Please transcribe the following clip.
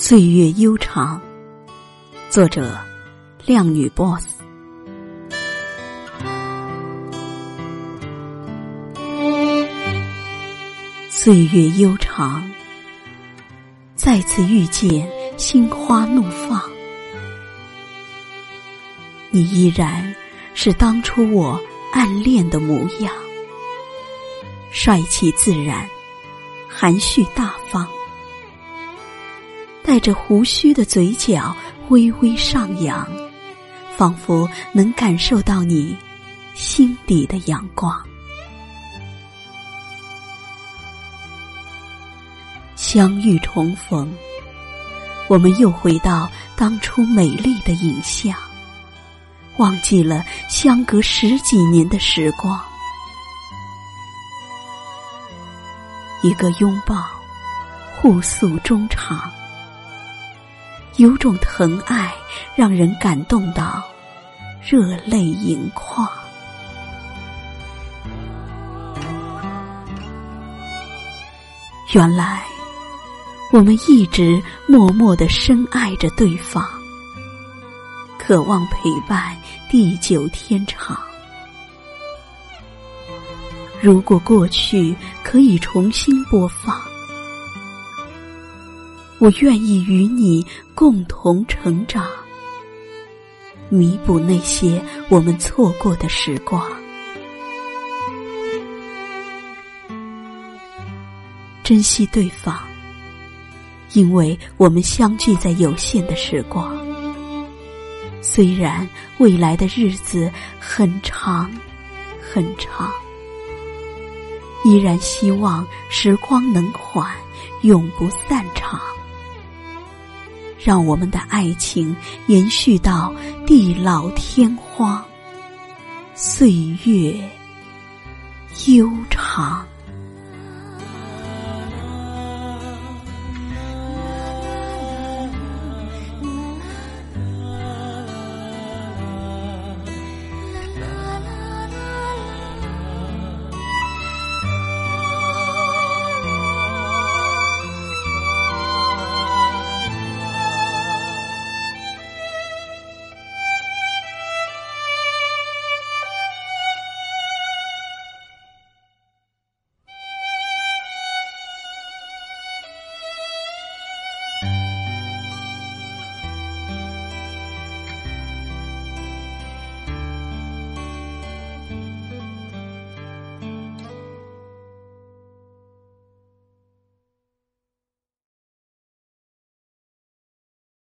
岁月悠长，作者：靓女 boss。岁月悠长，再次遇见心花怒放，你依然是当初我暗恋的模样，帅气自然，含蓄大方。带着胡须的嘴角微微上扬，仿佛能感受到你心底的阳光。相遇重逢，我们又回到当初美丽的影像，忘记了相隔十几年的时光。一个拥抱，互诉衷肠。有种疼爱，让人感动到热泪盈眶。原来，我们一直默默的深爱着对方，渴望陪伴地久天长。如果过去可以重新播放。我愿意与你共同成长，弥补那些我们错过的时光。珍惜对方，因为我们相聚在有限的时光。虽然未来的日子很长很长，依然希望时光能缓，永不散场。让我们的爱情延续到地老天荒，岁月悠长。